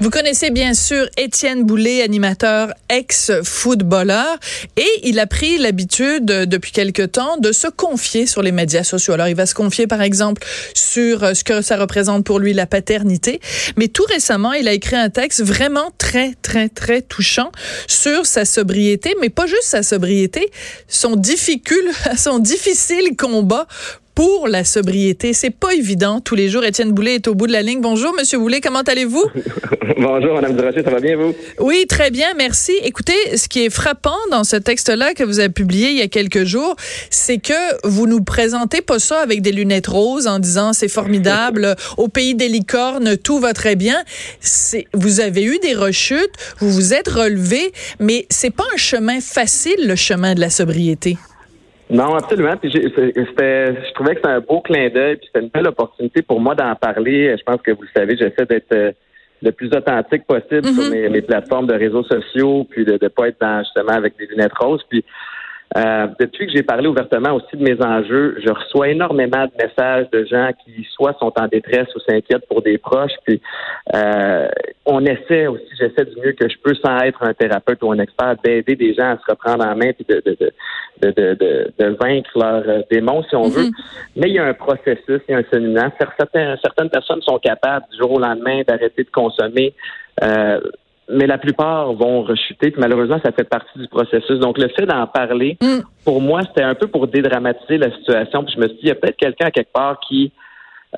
Vous connaissez bien sûr Étienne Boulay, animateur ex-footballeur, et il a pris l'habitude depuis quelque temps de se confier sur les médias sociaux. Alors, il va se confier, par exemple, sur euh, ce que ça représente pour lui la paternité, mais tout récemment, il a écrit un texte vraiment très, très, très touchant sur sa sobriété, mais pas juste sa sobriété, son difficile, son difficile combat pour la sobriété. C'est pas évident tous les jours. Étienne Boulay est au bout de la ligne. Bonjour, Monsieur Boulay, comment allez-vous? Bonjour, Madame Durocher, ça va bien, vous? Oui, très bien, merci. Écoutez, ce qui est frappant dans ce texte-là que vous avez publié il y a quelques jours, c'est que vous nous présentez pas ça avec des lunettes roses en disant c'est formidable, au pays des licornes, tout va très bien. Vous avez eu des rechutes, vous vous êtes relevé, mais c'est pas un chemin facile, le chemin de la sobriété. Non, absolument. Puis c'était, je trouvais que c'était un beau clin d'œil, puis c'était une belle opportunité pour moi d'en parler. Je pense que vous le savez, j'essaie d'être euh, le plus authentique possible sur mm-hmm. mes, plateformes de réseaux sociaux, puis de ne pas être dans justement avec des lunettes roses. Puis euh, depuis que j'ai parlé ouvertement aussi de mes enjeux, je reçois énormément de messages de gens qui soit sont en détresse ou s'inquiètent pour des proches. Puis euh, on essaie aussi, j'essaie du mieux que je peux, sans être un thérapeute ou un expert, d'aider des gens à se reprendre en main puis de, de, de, de, de vaincre leurs euh, démons, si on veut. Mm-hmm. Mais il y a un processus, il y a un cheminement. Certaines, certaines personnes sont capables du jour au lendemain d'arrêter de consommer. Euh, mais la plupart vont rechuter. Puis malheureusement, ça fait partie du processus. Donc, le fait d'en parler, mm. pour moi, c'était un peu pour dédramatiser la situation. Puis je me suis dit, il y a peut-être quelqu'un à quelque part qui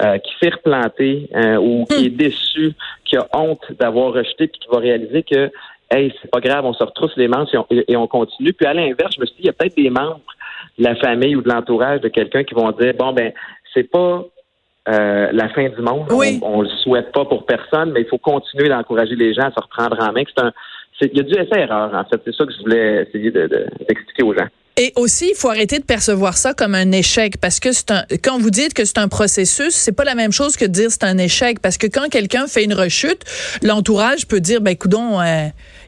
euh, qui s'est replanté euh, ou qui mm. est déçu, qui a honte d'avoir rejeté, puis qui va réaliser que, hey, c'est pas grave, on se retrousse les manches et on, continue. Puis à l'inverse, je me suis dit, il y a peut-être des membres de la famille ou de l'entourage de quelqu'un qui vont dire, bon, ben, c'est pas euh, la fin du monde. On, ne le souhaite pas pour personne, mais il faut continuer d'encourager les gens à se reprendre en main. C'est un, il y a du essai-erreur, en fait. C'est ça que je voulais essayer d'expliquer aux gens. Et aussi, il faut arrêter de percevoir ça comme un échec parce que c'est un, quand vous dites que c'est un processus, c'est pas la même chose que de dire c'est un échec parce que quand quelqu'un fait une rechute, l'entourage peut dire ben coudon,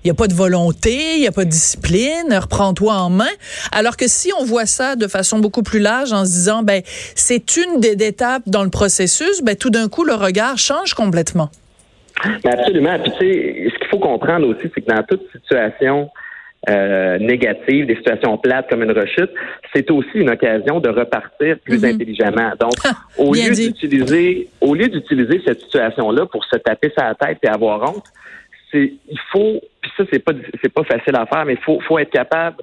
il euh, y a pas de volonté, il y a pas de discipline, reprends-toi en main. Alors que si on voit ça de façon beaucoup plus large en se disant ben c'est une des étapes dans le processus, ben tout d'un coup le regard change complètement. absolument. Puis tu sais, ce qu'il faut comprendre aussi, c'est que dans toute situation euh, négatives, des situations plates comme une rechute, c'est aussi une occasion de repartir plus mhm. intelligemment. Donc, ah, au, lieu d'utiliser, au lieu d'utiliser cette situation-là pour se taper sa tête et avoir honte, c'est il faut, puis ça c'est pas c'est pas facile à faire, mais il faut, faut être capable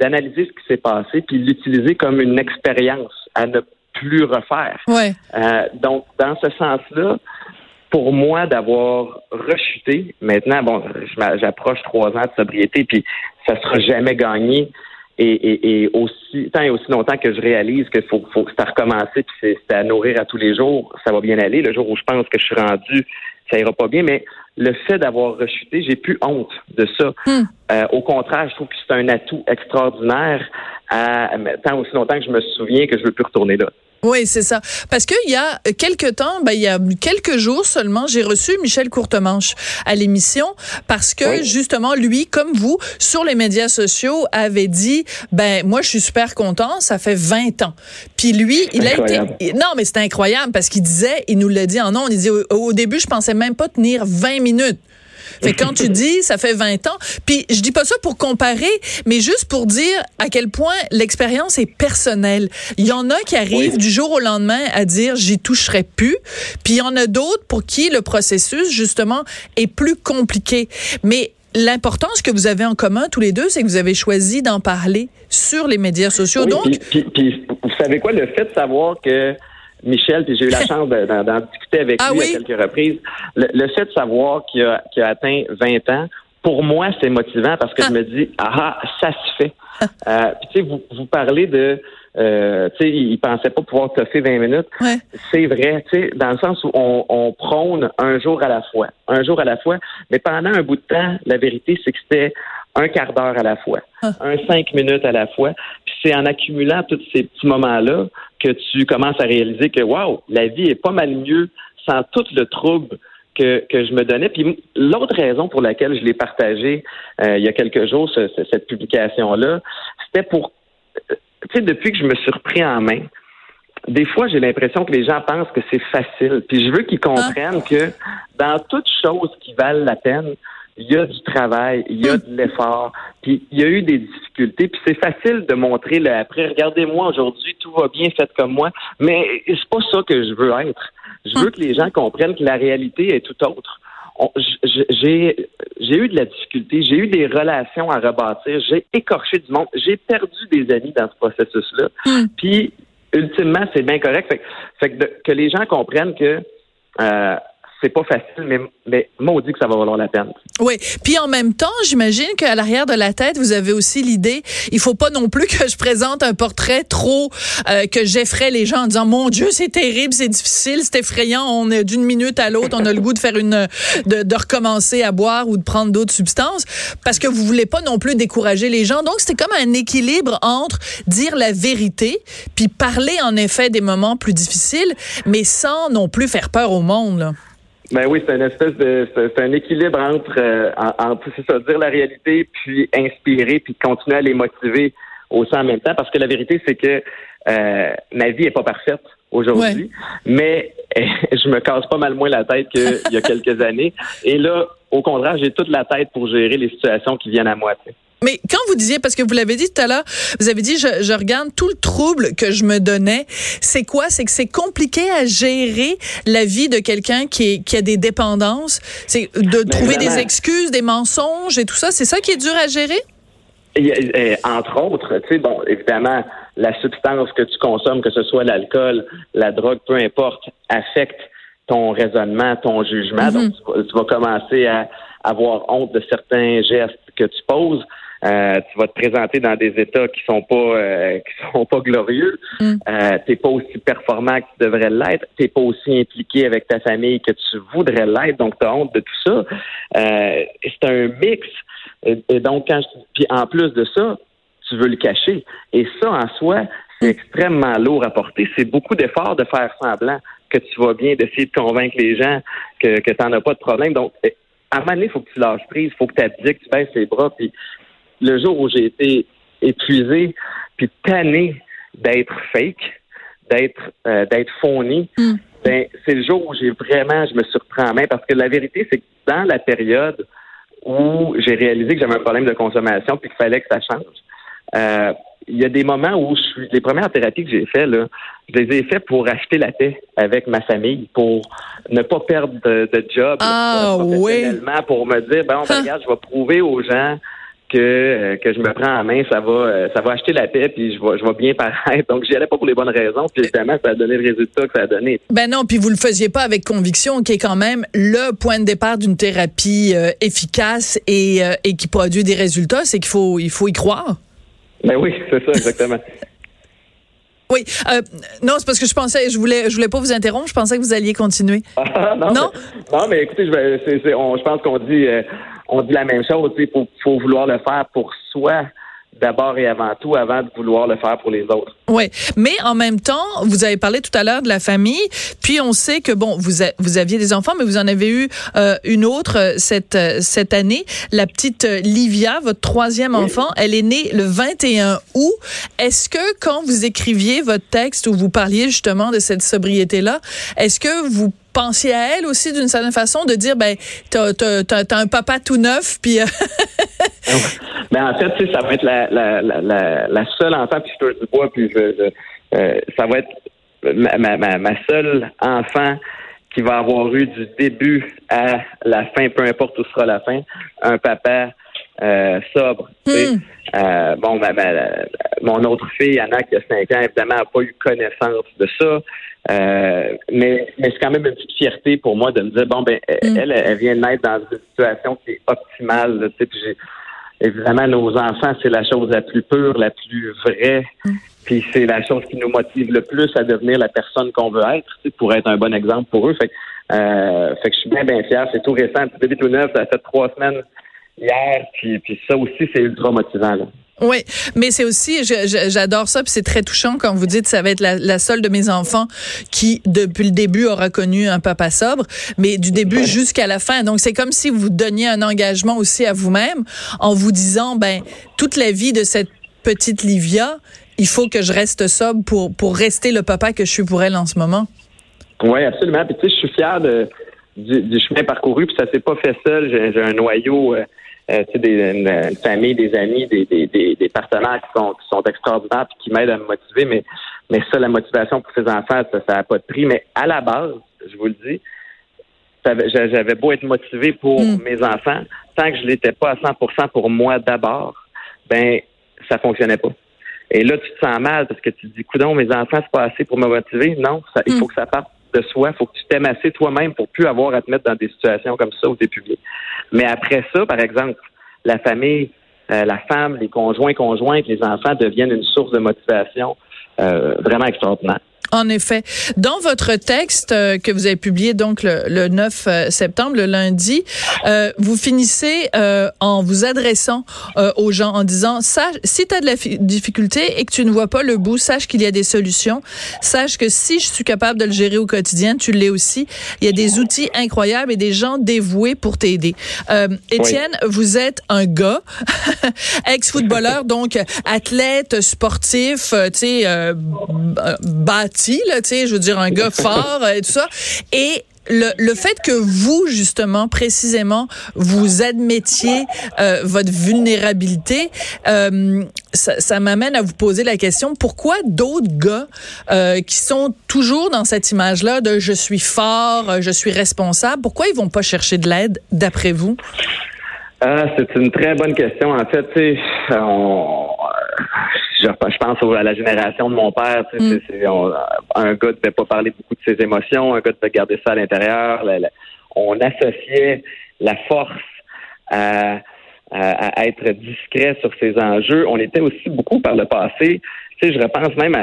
d'analyser ce qui s'est passé puis l'utiliser comme une expérience à ne plus refaire. Ouais. Euh, donc, dans ce sens-là, pour moi d'avoir rechuté. Maintenant, bon, j'approche trois ans de sobriété, puis ça sera jamais gagné. Et, et, aussi tant et aussi longtemps que je réalise qu'il faut, faut que c'est à recommencer, puis c'est à nourrir à tous les jours, ça va bien aller. Le jour où je pense que je suis rendu, ça ira pas bien. Mais le fait d'avoir rechuté, j'ai plus honte de ça. Hmm. Euh, au contraire, je trouve que c'est un atout extraordinaire. À, tant aussi longtemps que je me souviens que je veux plus retourner là. Oui, c'est ça. Parce qu'il y a quelques temps, ben, il y a quelques jours seulement, j'ai reçu Michel Courtemanche à l'émission parce que justement, lui, comme vous, sur les médias sociaux, avait dit, ben, moi, je suis super content, ça fait 20 ans. Puis lui, il a été, non, mais c'est incroyable parce qu'il disait, il nous l'a dit en nom, il dit, au, au début, je pensais même pas tenir 20 minutes. Fait quand tu dis, ça fait 20 ans, puis je dis pas ça pour comparer, mais juste pour dire à quel point l'expérience est personnelle. Il y en a qui arrivent du jour au lendemain à dire, j'y toucherai plus, puis il y en a d'autres pour qui le processus, justement, est plus compliqué. Mais l'importance que vous avez en commun tous les deux, c'est que vous avez choisi d'en parler sur les médias sociaux. Donc, puis, vous savez quoi, le fait de savoir que Michel, puis j'ai eu la chance d'en discuter avec ah lui à quelques reprises. Le, fait de savoir qu'il a, a, atteint 20 ans, pour moi, c'est motivant parce que je ah. me dis, ah, ça se fait. Ah. Euh, puis tu sais, vous, vous parlez de, euh, tu sais, il pensait pas pouvoir toffer 20 minutes. C'est vrai, tu sais, dans le sens où on, on prône un jour à la fois, un jour à la fois. Mais pendant un bout de temps, la vérité, c'est que c'était un quart d'heure à la fois, ah. un cinq minutes à la fois. Puis c'est en accumulant tous ces petits moments-là que tu commences à réaliser que, waouh, la vie est pas mal mieux sans tout le trouble que, que je me donnais. Puis l'autre raison pour laquelle je l'ai partagé euh, il y a quelques jours, cette publication-là, c'était pour, euh, tu sais, depuis que je me suis repris en main, des fois, j'ai l'impression que les gens pensent que c'est facile. Puis je veux qu'ils comprennent que dans toutes choses qui valent la peine, il y a du travail, il y a de l'effort, puis il y a eu des difficultés, puis c'est facile de montrer le après. Regardez-moi aujourd'hui, tout va bien, fait comme moi, mais c'est pas ça que je veux être. Je veux que les gens comprennent que la réalité est tout autre. J'ai eu de la difficulté, j'ai eu des relations à rebâtir, j'ai écorché du monde, j'ai perdu des amis dans ce processus-là. Hmm. Puis ultimement, c'est bien correct. Fait, que les gens comprennent que euh, c'est pas facile, mais, mais maudit que ça va valoir la peine. Oui. Puis en même temps, j'imagine qu'à l'arrière de la tête, vous avez aussi l'idée, il faut pas non plus que je présente un portrait trop euh, que j'effraie les gens en disant mon Dieu, c'est terrible, c'est difficile, c'est effrayant, on est d'une minute à l'autre, on a le goût de faire une de, de recommencer à boire ou de prendre d'autres substances parce que vous voulez pas non plus décourager les gens. Donc c'est comme un équilibre entre dire la vérité puis parler en effet des moments plus difficiles, mais sans non plus faire peur au monde. Là. Ben oui, c'est une espèce de c'est un équilibre entre euh, entre c'est ça, dire la réalité puis inspirer puis continuer à les motiver aussi en même temps. Parce que la vérité c'est que euh, ma vie est pas parfaite aujourd'hui, mais je me casse pas mal moins la tête qu'il y a quelques années. Et là au contraire, j'ai toute la tête pour gérer les situations qui viennent à moi. Mais quand vous disiez, parce que vous l'avez dit tout à l'heure, vous avez dit, je, je, regarde tout le trouble que je me donnais. C'est quoi? C'est que c'est compliqué à gérer la vie de quelqu'un qui, qui a des dépendances. C'est de trouver des excuses, des mensonges et tout ça. C'est ça qui est dur à gérer? Et, entre autres, tu sais, bon, évidemment, la substance que tu consommes, que ce soit l'alcool, la drogue, peu importe, affecte ton raisonnement, ton jugement. Mm-hmm. Donc, tu vas commencer à avoir honte de certains gestes que tu poses. Euh, tu vas te présenter dans des états qui sont pas euh, qui sont pas glorieux. Mm. Euh, t'es pas aussi performant que tu devrais l'être. T'es pas aussi impliqué avec ta famille que tu voudrais l'être. Donc tu as honte de tout ça. Euh, c'est un mix. Et, donc quand puis en plus de ça, tu veux le cacher. Et ça en soi, c'est mm. extrêmement lourd à porter. C'est beaucoup d'efforts de faire semblant que tu vas bien, d'essayer de convaincre les gens que, que tu n'en as pas de problème. Donc, à un moment donné, il faut que tu lâches prise, il faut que tu abdiques, que tu baisses les bras. Puis le jour où j'ai été épuisé, puis tanné d'être fake, d'être euh, d'être fourni, hmm. ben, c'est le jour où j'ai vraiment, je me suis repris en main parce que la vérité, c'est que dans la période où j'ai réalisé que j'avais un problème de consommation puis qu'il fallait que ça change, euh, il y a des moments où je suis. Les premières thérapies que j'ai faites, là, je les ai faites pour acheter la paix avec ma famille, pour ne pas perdre de, job ah, oui. pour me dire ben, ben regarde, je vais prouver aux gens que, euh, que je me prends en main, ça va euh, ça va acheter la paix puis je vais je vais bien paraître. Donc j'y allais pas pour les bonnes raisons, puis évidemment ça a donné le résultat que ça a donné. Ben non, puis vous le faisiez pas avec conviction, qui est quand même le point de départ d'une thérapie euh, efficace et, et qui produit des résultats, c'est qu'il faut il faut y croire. Ben oui, c'est ça exactement. Oui, euh, non, c'est parce que je pensais, je voulais, je voulais pas vous interrompre. Je pensais que vous alliez continuer. Ah, non, non? Mais, non, mais écoutez, je, je pense qu'on dit, on dit la même chose. Il faut, faut vouloir le faire pour soi d'abord et avant tout, avant de vouloir le faire pour les autres. Oui, mais en même temps, vous avez parlé tout à l'heure de la famille, puis on sait que bon, vous vous aviez des enfants, mais vous en avez eu euh, une autre euh, cette euh, cette année, la petite Livia, votre troisième enfant, elle est née le 21 août. Est-ce que quand vous écriviez votre texte où vous parliez justement de cette sobriété là, est-ce que vous pensiez à elle aussi d'une certaine façon de dire ben t'as as, un papa tout neuf puis mais en fait ça va être la, la, la, seule enfant puis je te du puis euh, ça va être ma, ma seule enfant qui va avoir eu du début à la fin, peu importe où sera la fin, un papa euh, sobre. Hmm. Euh, bon, ben, ben, mon autre fille, Anna, qui a 5 ans, évidemment, n'a pas eu connaissance de ça. Euh, mais mais c'est quand même une petite fierté pour moi de me dire, bon, ben, hmm. elle, elle vient de naître dans une situation qui est optimale. Tu sais, évidemment, nos enfants, c'est la chose la plus pure, la plus vraie. Hmm. Puis c'est la chose qui nous motive le plus à devenir la personne qu'on veut être, tu pour être un bon exemple pour eux. Fait, euh, fait que je suis bien, bien fier. C'est tout récent, petit bébé tout neuf, ça fait trois semaines hier, puis, puis ça aussi, c'est ultra motivant. Là. Oui, mais c'est aussi, j'adore ça, puis c'est très touchant quand vous dites ça va être la, seule de mes enfants qui, depuis le début, aura connu un papa sobre, mais du début jusqu'à la fin. Donc c'est comme si vous donniez un engagement aussi à vous-même en vous disant, ben toute la vie de cette petite Livia, il faut que je reste sobre pour, pour rester le papa que je suis pour elle en ce moment. Oui, absolument. Puis tu sais, je suis fier de, du, chemin parcouru, puis ça s'est pas fait seul. J'ai un noyau, euh, euh, tu sais, des, une, famille, des amis, des, des, des, partenaires qui sont, qui sont extraordinaires puis qui m'aident à me motiver. Mais, mais ça, la motivation pour ces enfants, ça n'a pas de prix. Mais à la base, je vous le dis, j'avais beau être motivé pour hmm. mes enfants, tant que je l'étais pas à 100% pour moi d'abord, ben ça fonctionnait pas. Et là, tu te sens mal parce que tu te dis, coudon, mes enfants, c'est pas assez pour me motiver. Non, ça, il hmm. faut que ça parte de soi. Faut que tu t'aimes assez toi-même pour plus avoir à te mettre dans des situations comme ça où tu. Mais après ça, par exemple, la famille, euh, la femme, les conjoints, conjointes, les enfants deviennent une source de motivation euh, vraiment extraordinaire. En effet. Dans votre texte euh, que vous avez publié donc le, 9 euh, septembre, le lundi, euh, vous finissez en vous adressant aux gens en disant, sache, si tu as de la difficulté et que tu ne vois pas le bout, sache qu'il y a des solutions. Sache que si je suis capable de le gérer au quotidien, tu l'es aussi. Il y a des outils incroyables et des gens dévoués pour t'aider. Étienne, vous êtes un gars, ex-footballeur, donc athlète, sportif, tu sais, bâti là, tu sais, je veux dire, un gars fort et tout ça. Et le, le, fait que vous, justement, précisément, vous admettiez euh, votre vulnérabilité, euh, ça, ça m'amène à vous poser la question, pourquoi d'autres gars euh, qui sont toujours dans cette image-là de je suis fort, je suis responsable, pourquoi ils vont pas chercher de l'aide, d'après vous? Ah, c'est une très bonne question. En fait, on, je, pense à la génération de mon père. Mm. un gars ne devait pas parler beaucoup de ses émotions, un gars devait garder ça à l'intérieur. on associait la force à, être discret sur ses enjeux. On était aussi beaucoup par le passé. Tu sais, je repense même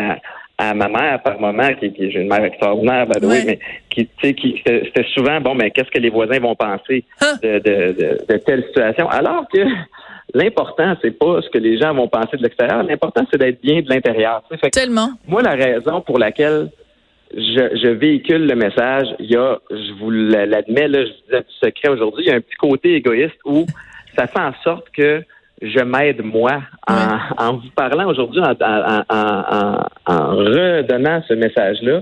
à, ma mère par moment, qui, qui j'ai une mère extraordinaire, mais qui, tu sais, qui c'était souvent bon, mais qu'est-ce que les voisins vont penser hein? de, de, de telle situation, alors que L'important, c'est pas ce que les gens vont penser de l'extérieur. L'important, c'est d'être bien de l'intérieur. Tellement. Moi, la raison pour laquelle je, véhicule le message, il y a, je vous l'admets, là, je vous dis un petit secret aujourd'hui, il y a un petit côté égoïste où ça fait en sorte que je m'aide moi en, vous parlant aujourd'hui, en, en, redonnant ce message-là.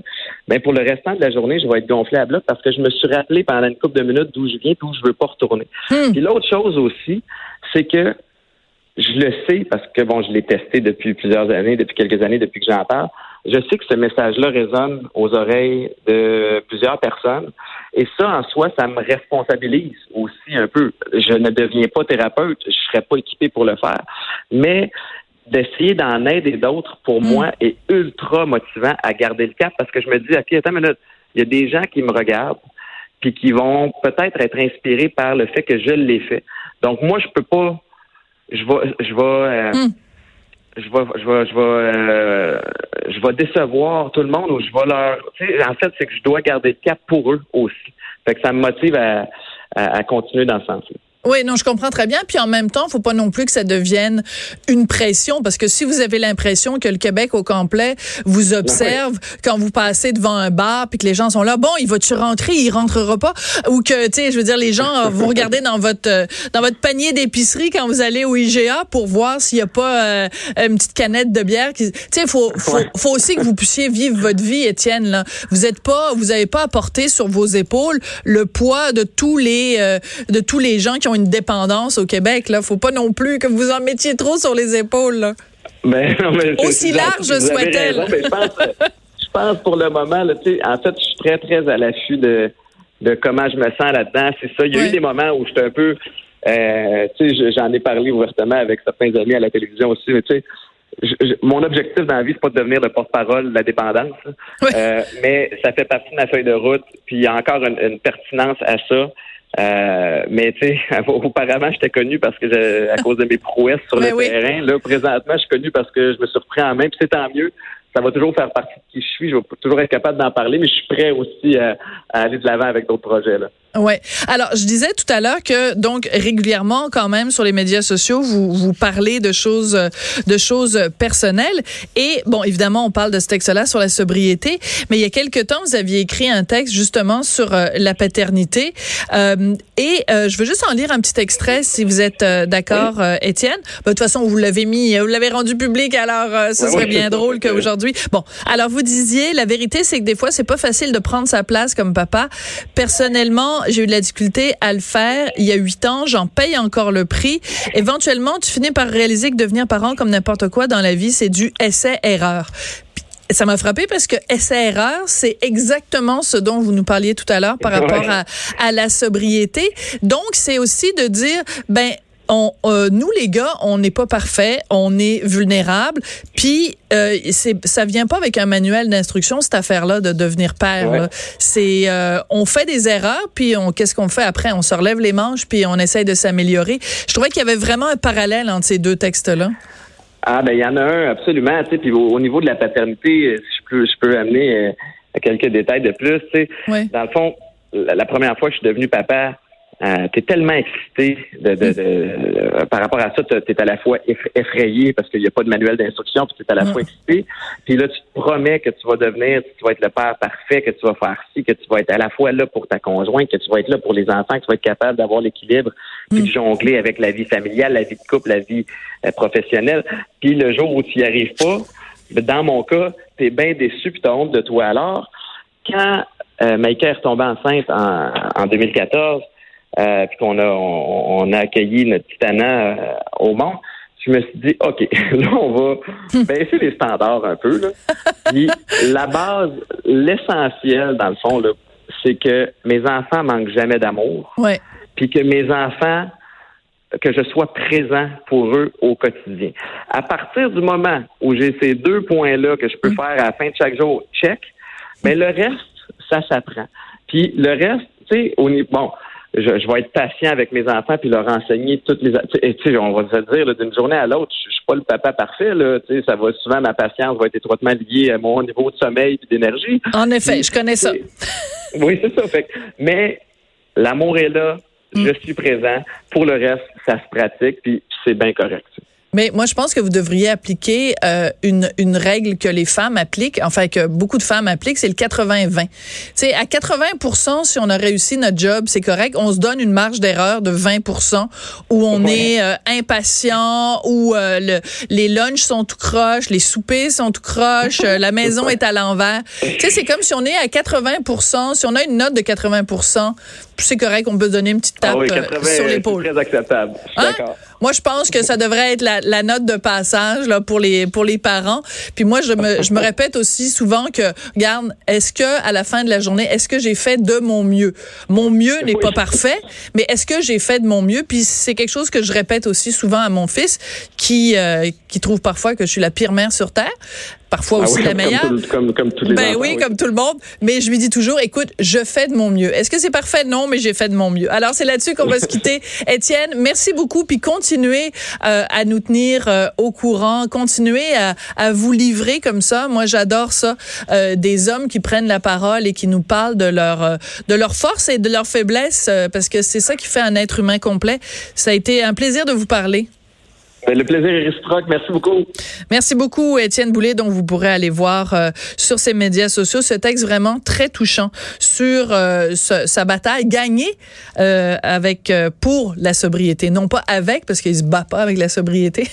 Mais pour le restant de la journée, je vais être gonflé à bloc parce que je me suis rappelé pendant une couple de minutes d'où je viens, d'où je veux pas retourner. Hmm. Puis l'autre chose aussi, c'est que je le sais parce que bon, je l'ai testé depuis plusieurs années, depuis quelques années, depuis que j'en parle. Je sais que ce message-là résonne aux oreilles de plusieurs personnes. Et ça, en soi, ça me responsabilise aussi un peu. Je ne deviens pas thérapeute, je serais pas équipé pour le faire. Mais d'essayer d'en aider d'autres, pour mm. moi, est ultra motivant à garder le cap parce que je me dis, OK, attends une minute, il y a des gens qui me regardent puis qui vont peut-être être inspirés par le fait que je l'ai fait. Donc, moi, je peux pas, je vais, je vais, euh, mm je vais, je vais, je vais, euh, je vais décevoir tout le monde ou je vais leur. Tu sais, en fait, c'est que je dois garder le cap pour eux aussi. Fait que ça me motive à, à, à continuer dans ce sens-là. Oui, non, je comprends très bien. Puis en même temps, faut pas non plus que ça devienne une pression, parce que si vous avez l'impression que le Québec au complet vous observe quand vous passez devant un bar, puis que les gens sont là, bon, il va-tu rentrer, il rentrera pas, ou que, tu sais, je veux dire, les gens vous regardez dans votre euh, dans votre panier d'épicerie quand vous allez au IGA pour voir s'il y a pas euh, une petite canette de bière. Tu sais, faut, faut faut aussi que vous puissiez vivre votre vie, Étienne. Là, vous êtes pas, vous avez pas à porter sur vos épaules le poids de tous les euh, de tous les gens qui ont une dépendance au Québec. Là, faut pas non plus que vous en mettiez trop sur les épaules. Ben, Aussi large soit-elle. Je pense, pour le moment, là, en fait, je suis très, très à l'affût de, de comment je me sens là-dedans. C'est ça. Il y a eu des moments où j'étais un peu, euh, j'en ai parlé ouvertement avec certains amis à la télévision aussi, mais tu sais, mon objectif dans la vie, c'est pas de devenir le porte-parole de la dépendance, euh, mais ça fait partie de ma feuille de route. Puis il y a encore une pertinence à ça. Euh, mais tu sais, auparavant, j'étais connu parce que à cause de mes prouesses sur le terrain. Là, présentement, je suis connu parce que je me suis repris en main. Puis c'est tant mieux. Ça va toujours faire partie de qui je suis. Je vais toujours être capable d'en parler, mais je suis prêt aussi à, aller de l'avant avec d'autres projets. Là. Ouais. Alors, je disais tout à l'heure que donc régulièrement, quand même, sur les médias sociaux, vous vous parlez de choses de choses personnelles. Et bon, évidemment, on parle de ce texte-là sur la sobriété, mais il y a quelque temps, vous aviez écrit un texte justement sur euh, la paternité. Euh, et euh, je veux juste en lire un petit extrait, si vous êtes d'accord, Étienne. Ben, de toute façon, vous l'avez mis, vous l'avez rendu public, alors ce serait bien drôle qu'aujourd'hui. Bon, alors vous disiez, la vérité, c'est que des fois, c'est pas facile de prendre sa place comme papa. Personnellement, j'ai eu de la difficulté à le faire. Il y a huit ans, j'en paye encore le prix. Éventuellement, tu finis par réaliser que devenir parent, comme n'importe quoi dans la vie, c'est du essai-erreur. Ça m'a frappé parce que essai-erreur, c'est exactement ce dont vous nous parliez tout à l'heure par rapport à, à la sobriété. Donc, c'est aussi de dire, ben, on, euh, nous les gars, on n'est pas parfait, on est vulnérable, puis euh, c'est ça vient pas avec un manuel d'instruction cette affaire-là de devenir père. C'est euh, on fait des erreurs, puis on qu'est-ce qu'on fait après? On se relève les manches, puis on essaye de s'améliorer. Je trouvais qu'il y avait vraiment un parallèle entre ces deux textes-là. Ah ben il y en a un absolument. Tu sais, puis au, niveau de la paternité, je peux je peux amener quelques détails de plus. Tu sais, dans le fond, la première fois que je suis devenu papa euh, tu es tellement excité de, de, de par rapport à ça, tu es à la fois effrayé parce qu'il n'y a pas de manuel d'instruction, puis tu es à la fois excité. Puis là, tu te promets que tu vas devenir, tu vas être le père parfait, que tu vas faire ci, que tu vas être à la fois là pour ta conjointe, que tu vas être là pour les enfants, que tu vas être capable d'avoir l'équilibre, puis de mm. jongler avec la vie familiale, la vie de couple, la vie euh, professionnelle. Puis le jour où tu n'y arrives pas, ben, dans mon cas, tu es bien déçu, puis tu honte de toi. Alors, quand euh, Maïka est retombée enceinte en, en 2014, euh, puis qu'on a on, a accueilli notre Titana euh, au monde, je me suis dit, OK, là, on va baisser les standards un peu. Là. Puis la base, l'essentiel, dans le fond, là, c'est que mes enfants manquent jamais d'amour. Ouais. Puis que mes enfants, que je sois présent pour eux au quotidien. À partir du moment où j'ai ces deux points-là que je peux mm. faire à la fin de chaque jour, check, mais le reste, ça s'apprend. Puis le reste, tu sais, au niveau, bon, je, je, vais être patient avec mes enfants puis leur enseigner toutes les tu sais on va se dire d'une journée à l'autre je, suis pas le papa parfait là tu sais ça va souvent ma patience va être étroitement liée à mon niveau de sommeil et d'énergie. En effet je connais ça. oui c'est ça fait mais l'amour est là je mm. suis présent pour le reste ça se pratique puis c'est bien correct mais moi, je pense que vous devriez appliquer euh, une, une règle que les femmes appliquent, enfin que beaucoup de femmes appliquent, c'est le 80-20. Tu sais, à 80% si on a réussi notre job, c'est correct. On se donne une marge d'erreur de 20% où on est euh, impatient, où euh, le, les lunchs sont tout croches, les soupers sont tout croches, la maison est à l'envers. Tu sais, c'est comme si on est à 80 si on a une note de 80 c'est correct, on peut donner une petite tape ah sur l'épaule. C'est très acceptable. Hein? Moi, je pense que ça devrait être la, la, note de passage là pour les pour les parents. Puis moi, je me je me répète aussi souvent que regarde, est-ce que à la fin de la journée, est-ce que j'ai fait de mon mieux? Mon mieux n'est pas parfait, mais est-ce que j'ai fait de mon mieux? Puis c'est quelque chose que je répète aussi souvent à mon fils qui euh, qui trouve parfois que je suis la pire mère sur terre parfois ah aussi la meilleure. Comme, comme, tous les ben oui, comme tout le monde. Mais je lui dis toujours, écoute, je fais de mon mieux. Est-ce que c'est parfait? Non, mais j'ai fait de mon mieux. Alors, c'est là-dessus qu'on va se quitter. Étienne, merci beaucoup. Puis continuez euh, à nous tenir euh, au courant. Continuez à, à, vous livrer comme ça. Moi, j'adore ça. Euh, des hommes qui prennent la parole et qui nous parlent de leur, de leur force et de leur faiblesse, parce que c'est ça qui fait un être humain complet. Ça a été un plaisir de vous parler. Ben, le plaisir est réciproque. Merci beaucoup. Merci beaucoup, Étienne Boulay. Donc, vous pourrez aller voir euh, sur ses médias sociaux ce texte vraiment très touchant sur euh, sa bataille gagnée euh, avec pour la sobriété, non pas avec parce qu'il se bat pas avec la sobriété,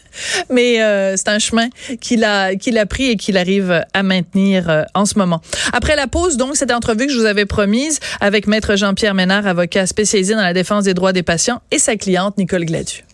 mais c'est un chemin qu'il a qu'il a pris et qu'il arrive à maintenir en ce moment. Après la pause, donc cette entrevue que je vous avais promise avec maître Jean-Pierre Ménard, avocat spécialisé dans la défense des droits des patients, et sa cliente Nicole Gladu.